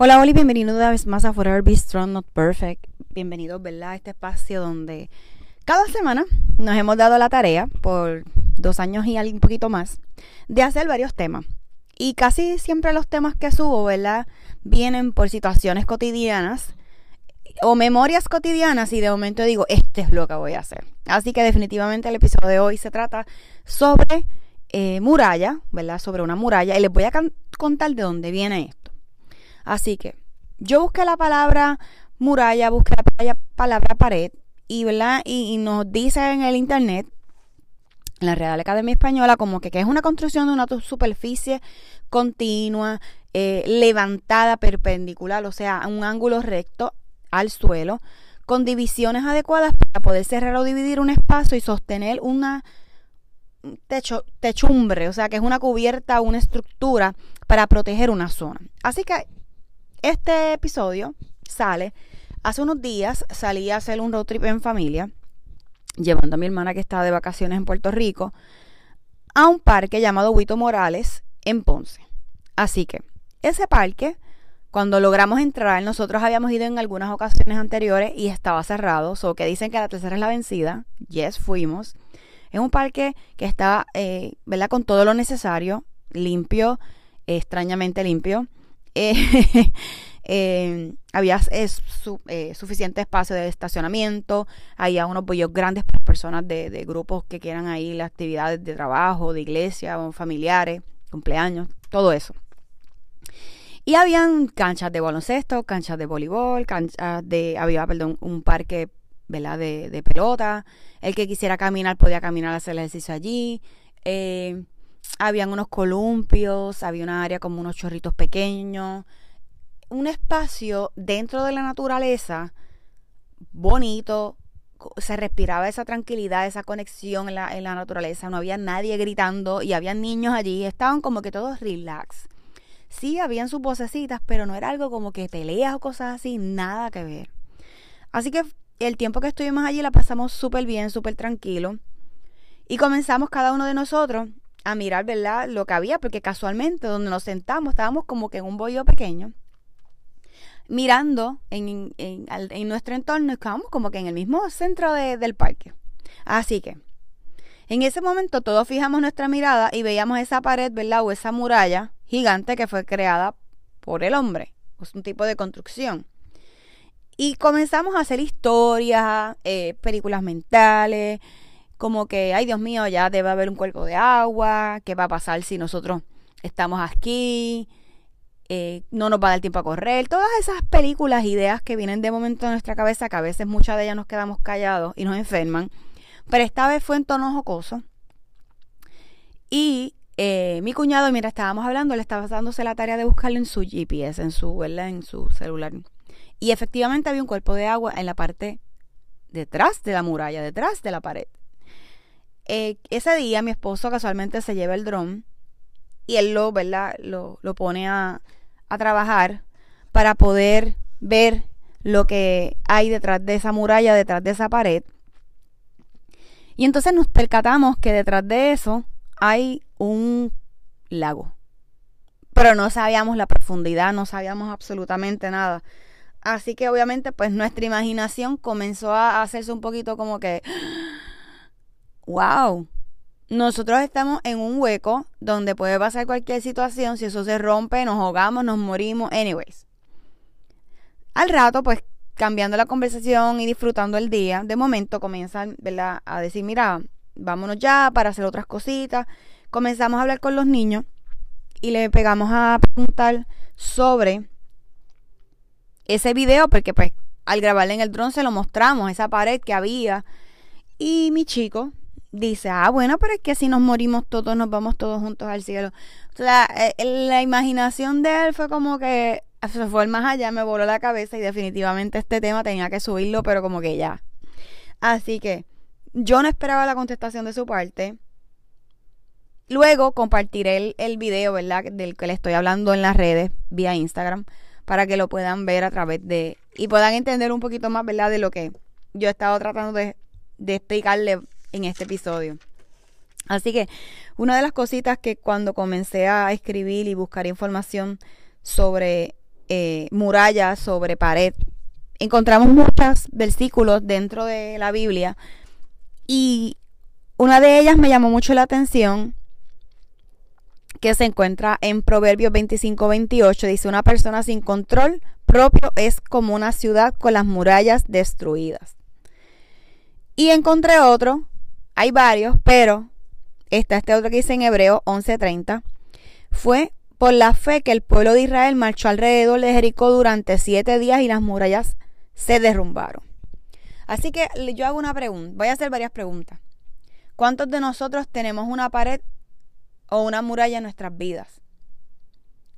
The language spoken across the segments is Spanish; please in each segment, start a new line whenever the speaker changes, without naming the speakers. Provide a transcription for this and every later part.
Hola, Oli, bienvenido una vez más a Forever Be Strong, Not Perfect. Bienvenidos, ¿verdad? A este espacio donde cada semana nos hemos dado la tarea, por dos años y un poquito más, de hacer varios temas. Y casi siempre los temas que subo, ¿verdad? Vienen por situaciones cotidianas o memorias cotidianas y de momento digo, este es lo que voy a hacer. Así que definitivamente el episodio de hoy se trata sobre eh, muralla, ¿verdad? Sobre una muralla y les voy a contar de dónde viene. Así que yo busqué la palabra muralla, busqué la palabra pared y, ¿verdad? Y, nos dice en el internet, en la Real Academia Española, como que, es una construcción de una superficie continua, eh, levantada perpendicular, o sea, un ángulo recto al suelo, con divisiones adecuadas para poder cerrar o dividir un espacio y sostener una techo, techumbre, o sea, que es una cubierta, una estructura para proteger una zona. Así que este episodio sale hace unos días, salí a hacer un road trip en familia, llevando a mi hermana que está de vacaciones en Puerto Rico, a un parque llamado Huito Morales en Ponce. Así que ese parque, cuando logramos entrar, nosotros habíamos ido en algunas ocasiones anteriores y estaba cerrado, o que dicen que la tercera es la vencida. Yes, fuimos. Es un parque que está, eh, ¿verdad? Con todo lo necesario, limpio, extrañamente limpio. Eh, eh, había eh, suficiente espacio de estacionamiento, había unos bollos grandes para personas de, grupos que quieran ahí las actividades de trabajo, de iglesia, familiares, cumpleaños, todo eso. Y habían canchas de baloncesto, canchas de voleibol, canchas de, había, perdón, un parque, ¿verdad? De, pelota. El que quisiera caminar podía caminar, hacer ejercicio allí. Eh, habían unos columpios, había una área como unos chorritos pequeños, un espacio dentro de la naturaleza bonito, se respiraba esa tranquilidad, esa conexión en la, en la naturaleza, no había nadie gritando y había niños allí, estaban como que todos relax. Sí, habían sus vocecitas, pero no era algo como que peleas o cosas así, nada que ver. Así que el tiempo que estuvimos allí la pasamos súper bien, súper tranquilo. Y comenzamos cada uno de nosotros a mirar, ¿verdad? Lo que había, porque casualmente donde nos sentamos estábamos como que en un bollo pequeño, mirando en, en, nuestro entorno, estábamos como que en el mismo centro del parque. Así que, en ese momento todos fijamos nuestra mirada y veíamos esa pared, ¿verdad? O esa muralla gigante que fue creada por el hombre. Es un tipo de construcción. Y comenzamos a hacer historias, eh, películas mentales, como que, ay Dios mío, ya debe haber un cuerpo de agua, ¿qué va a pasar si nosotros estamos aquí? eh, no nos va a dar tiempo a correr, todas esas películas, ideas que vienen de momento en nuestra cabeza, que a veces muchas de ellas nos quedamos callados y nos enferman, pero esta vez fue en tono jocoso. Y eh, mi cuñado, mira, estábamos hablando, le estaba dándose la tarea de buscarlo en su GPS, en su, en su celular. Y efectivamente había un cuerpo de agua en la parte detrás de la muralla, detrás de la pared. Eh, ese día mi esposo casualmente se lleva el dron y él lo, ¿verdad? Lo, lo pone a, a trabajar para poder ver lo que hay detrás de esa muralla, detrás de esa pared. Y entonces nos percatamos que detrás de eso hay un lago. Pero no sabíamos la profundidad, no sabíamos absolutamente nada. Así que obviamente pues nuestra imaginación comenzó a hacerse un poquito como que, wow, nosotros estamos en un hueco donde puede pasar cualquier situación, si eso se rompe, nos ahogamos, nos morimos, anyways. Al rato pues cambiando la conversación y disfrutando el día, de momento comienzan ¿verdad? a decir, mira, vámonos ya para hacer otras cositas. Comenzamos a hablar con los niños y le pegamos a preguntar sobre ese video, porque pues al grabarle en el dron se lo mostramos, esa pared que había. Y mi chico dice, ah, bueno, pero es que si nos morimos todos, nos vamos todos juntos al cielo. O sea, eh, la imaginación de él fue como que se fue más allá, me voló la cabeza y definitivamente este tema tenía que subirlo, pero como que ya. Así que yo no esperaba la contestación de su parte. Luego compartiré el, el video, ¿verdad? Del que le estoy hablando en las redes, vía Instagram para que lo puedan ver a través de y puedan entender un poquito más, ¿verdad? De lo que yo he estado tratando de, explicarle en este episodio. Así que una de las cositas que cuando comencé a escribir y buscar información sobre eh, murallas, sobre pared, encontramos muchos versículos dentro de la Biblia y una de ellas me llamó mucho la atención que se encuentra en Proverbios 25-28. Dice, una persona sin control propio es como una ciudad con las murallas destruidas. Y encontré otro, hay varios, pero está este otro que dice en Hebreo 11:30. Fue por la fe que el pueblo de Israel marchó alrededor de Jericó durante siete días y las murallas se derrumbaron. Así que yo hago una pregunta, voy a hacer varias preguntas. ¿Cuántos de nosotros tenemos una pared o una muralla en nuestras vidas.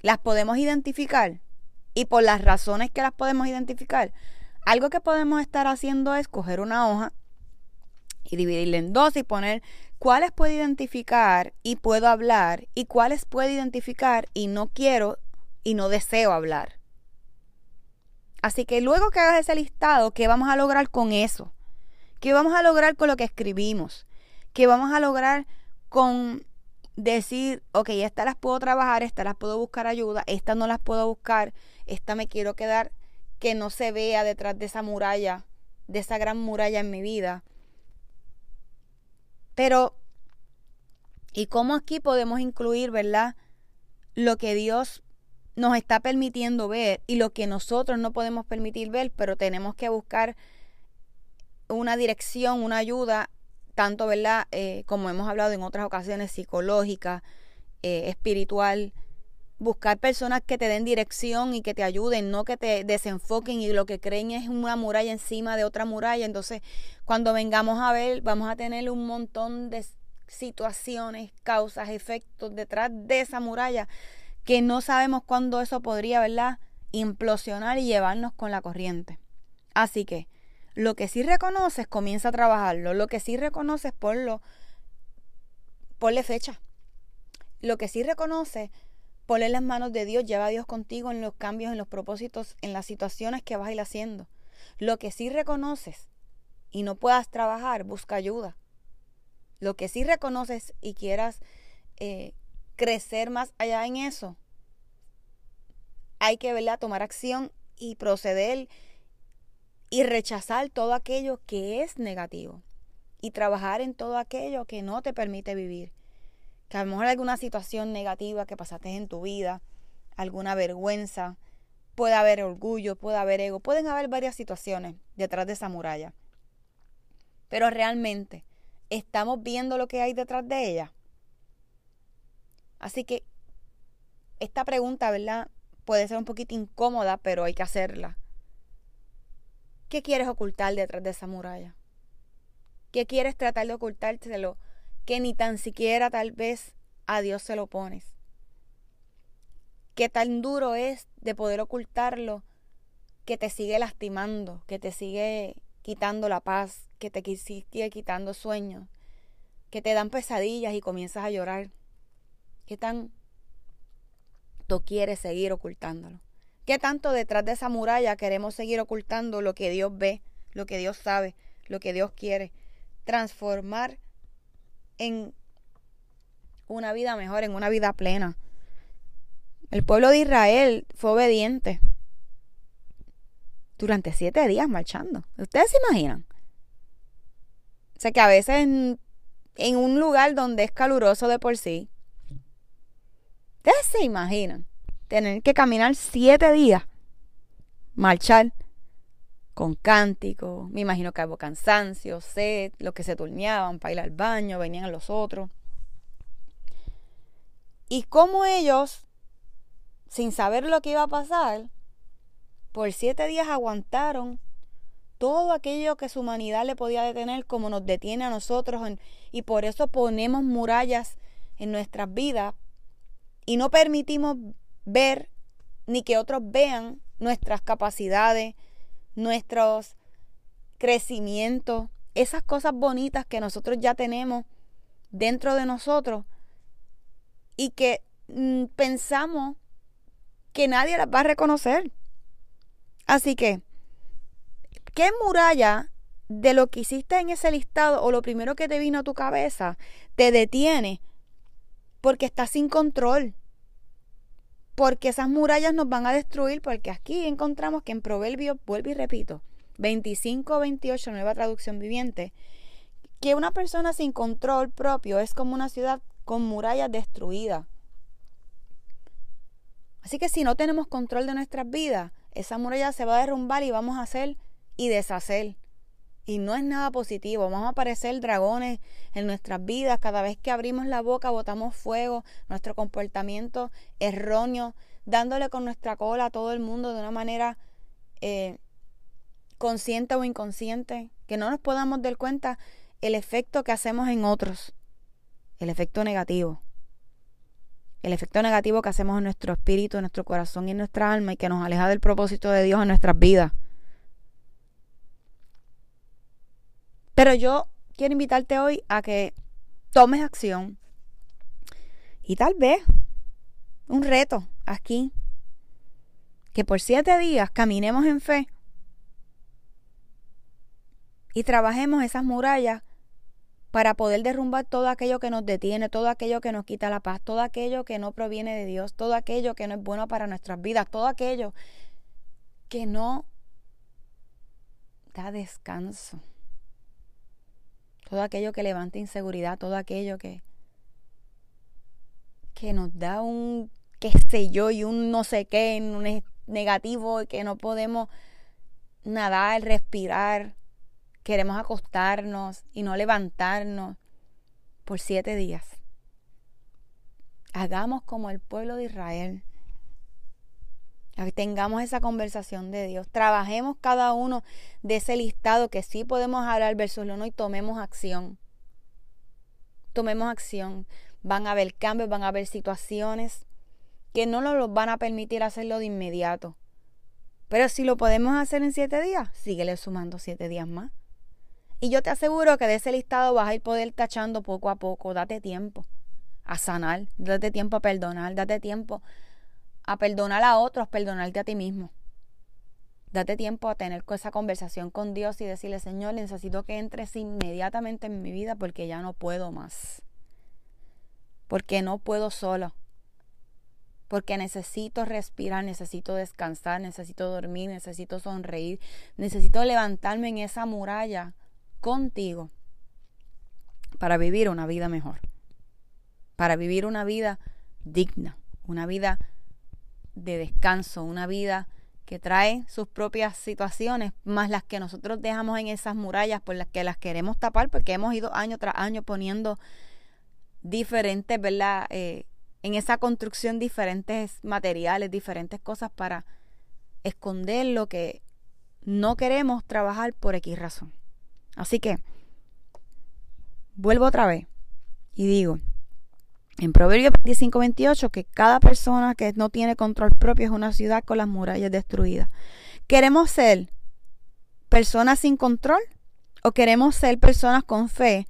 Las podemos identificar y por las razones que las podemos identificar, algo que podemos estar haciendo es coger una hoja y dividirla en dos y poner cuáles puedo identificar y puedo hablar y cuáles puedo identificar y no quiero y no deseo hablar. Así que luego que hagas ese listado, ¿qué vamos a lograr con eso? ¿Qué vamos a lograr con lo que escribimos? ¿Qué vamos a lograr con decir, ok, estas las puedo trabajar, estas las puedo buscar ayuda, estas no las puedo buscar, esta me quiero quedar que no se vea detrás de esa muralla, de esa gran muralla en mi vida. Pero, ¿y cómo aquí podemos incluir, verdad? Lo que Dios nos está permitiendo ver y lo que nosotros no podemos permitir ver, pero tenemos que buscar una dirección, una ayuda tanto, ¿verdad? Eh, como hemos hablado en otras ocasiones, psicológica, eh, espiritual, buscar personas que te den dirección y que te ayuden, no que te desenfoquen y lo que creen es una muralla encima de otra muralla. Entonces, cuando vengamos a ver, vamos a tener un montón de situaciones, causas, efectos detrás de esa muralla que no sabemos cuándo eso podría, ¿verdad? Implosionar y llevarnos con la corriente. Así que, lo que sí reconoces, comienza a trabajarlo. Lo que sí reconoces, ponlo, ponle fecha. Lo que sí reconoces, ponle en las manos de Dios, lleva a Dios contigo en los cambios, en los propósitos, en las situaciones que vas a ir haciendo. Lo que sí reconoces y no puedas trabajar, busca ayuda. Lo que sí reconoces y quieras eh, crecer más allá en eso, hay que ¿verdad? tomar acción y proceder y rechazar todo aquello que es negativo y trabajar en todo aquello que no te permite vivir. Que a lo mejor alguna situación negativa que pasaste en tu vida, alguna vergüenza, puede haber orgullo, puede haber ego, pueden haber varias situaciones detrás de esa muralla. Pero realmente, ¿estamos viendo lo que hay detrás de ella? Así que esta pregunta, ¿verdad? puede ser un poquito incómoda, pero hay que hacerla. ¿Qué quieres ocultar detrás de esa muralla? ¿Qué quieres tratar de ocultárselo que ni tan siquiera tal vez a Dios se lo pones? ¿Qué tan duro es de poder ocultarlo que te sigue lastimando, que te sigue quitando la paz, que te sigue quitando sueños, que te dan pesadillas y comienzas a llorar? ¿Qué tan tú quieres seguir ocultándolo? ¿Qué tanto detrás de esa muralla queremos seguir ocultando lo que Dios ve, lo que Dios sabe, lo que Dios quiere? Transformar en una vida mejor, en una vida plena. El pueblo de Israel fue obediente durante siete días marchando. ¿Ustedes se imaginan? O sea que a veces en, en un lugar donde es caluroso de por sí, ustedes se imaginan tener que caminar siete días, marchar con cánticos, me imagino que hubo cansancio, sed, los que se turneaban para ir al baño, venían los otros. Y cómo ellos, sin saber lo que iba a pasar, por siete días aguantaron todo aquello que su humanidad le podía detener como nos detiene a nosotros y por eso ponemos murallas en nuestras vidas y no permitimos ver ni que otros vean nuestras capacidades, nuestros crecimientos, esas cosas bonitas que nosotros ya tenemos dentro de nosotros y que mm, pensamos que nadie las va a reconocer. Así que, ¿qué muralla de lo que hiciste en ese listado o lo primero que te vino a tu cabeza te detiene porque estás sin control? Porque esas murallas nos van a destruir, porque aquí encontramos que en Proverbios, vuelvo y repito, 25, 28, nueva traducción viviente, que una persona sin control propio es como una ciudad con murallas destruidas. Así que si no tenemos control de nuestras vidas, esa muralla se va a derrumbar y vamos a hacer y deshacer. Y no es nada positivo. Vamos a aparecer dragones en nuestras vidas. Cada vez que abrimos la boca, botamos fuego. Nuestro comportamiento erróneo, dándole con nuestra cola a todo el mundo de una manera eh, consciente o inconsciente. Que no nos podamos dar cuenta el efecto que hacemos en otros. El efecto negativo. El efecto negativo que hacemos en nuestro espíritu, en nuestro corazón y en nuestra alma y que nos aleja del propósito de Dios en nuestras vidas. Pero yo quiero invitarte hoy a que tomes acción y tal vez un reto aquí, que por siete días caminemos en fe y trabajemos esas murallas para poder derrumbar todo aquello que nos detiene, todo aquello que nos quita la paz, todo aquello que no proviene de Dios, todo aquello que no es bueno para nuestras vidas, todo aquello que no da descanso todo aquello que levanta inseguridad, todo aquello que, que nos da un qué sé yo y un no sé qué, un negativo y que no podemos nadar, respirar, queremos acostarnos y no levantarnos por siete días. Hagamos como el pueblo de Israel tengamos esa conversación de Dios. Trabajemos cada uno de ese listado que sí podemos hablar versus 1 y tomemos acción. Tomemos acción. Van a haber cambios, van a haber situaciones que no nos van a permitir hacerlo de inmediato. Pero si lo podemos hacer en siete días, síguele sumando siete días más. Y yo te aseguro que de ese listado vas a ir poder tachando poco a poco. Date tiempo a sanar, date tiempo a perdonar, date tiempo a perdonar a otros, perdonarte a ti mismo. Date tiempo a tener esa conversación con Dios y decirle, Señor, necesito que entres inmediatamente en mi vida porque ya no puedo más. Porque no puedo solo. Porque necesito respirar, necesito descansar, necesito dormir, necesito sonreír, necesito levantarme en esa muralla contigo para vivir una vida mejor. Para vivir una vida digna, una vida de descanso, una vida que trae sus propias situaciones, más las que nosotros dejamos en esas murallas por las que las queremos tapar, porque hemos ido año tras año poniendo diferentes, ¿verdad? Eh, en esa construcción diferentes materiales, diferentes cosas para esconder lo que no queremos trabajar por X razón. Así que, vuelvo otra vez y digo, en Proverbios 25, 28, que cada persona que no tiene control propio es una ciudad con las murallas destruidas. ¿Queremos ser personas sin control o queremos ser personas con fe,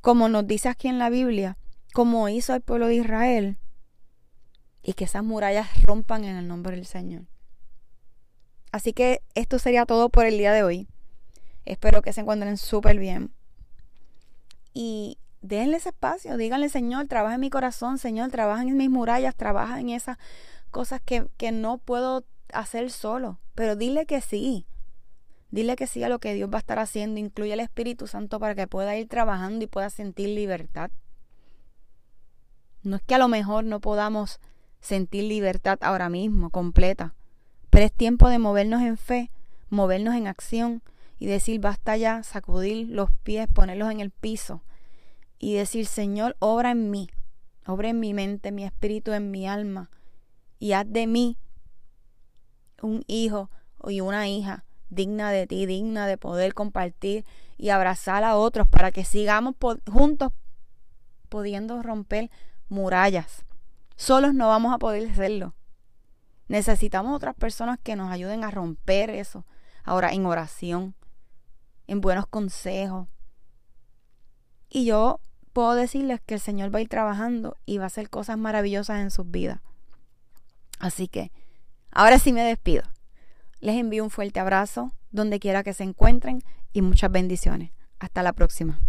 como nos dice aquí en la Biblia, como hizo el pueblo de Israel, y que esas murallas rompan en el nombre del Señor? Así que esto sería todo por el día de hoy. Espero que se encuentren súper bien. Y denle ese espacio, díganle, Señor, trabaja en mi corazón, Señor, trabaja en mis murallas, trabaja en esas cosas que, que no puedo hacer solo. Pero dile que sí. Dile que sí a lo que Dios va a estar haciendo. Incluye el Espíritu Santo para que pueda ir trabajando y pueda sentir libertad. No es que a lo mejor no podamos sentir libertad ahora mismo, completa. Pero es tiempo de movernos en fe, movernos en acción y decir, basta ya, sacudir los pies, ponerlos en el piso y decir, Señor, obra en mí, obra en mi mente, en mi espíritu, en mi alma y haz de mí un hijo y una hija digna de ti, digna de poder compartir y abrazar a otros para que sigamos juntos pudiendo romper murallas. Solos no vamos a poder hacerlo. Necesitamos otras personas que nos ayuden a romper eso. Ahora, en oración, en buenos consejos. Y yo puedo decirles que el Señor va a ir trabajando y va a hacer cosas maravillosas en sus vidas. Así que, ahora sí me despido. Les envío un fuerte abrazo donde quiera que se encuentren y muchas bendiciones. Hasta la próxima.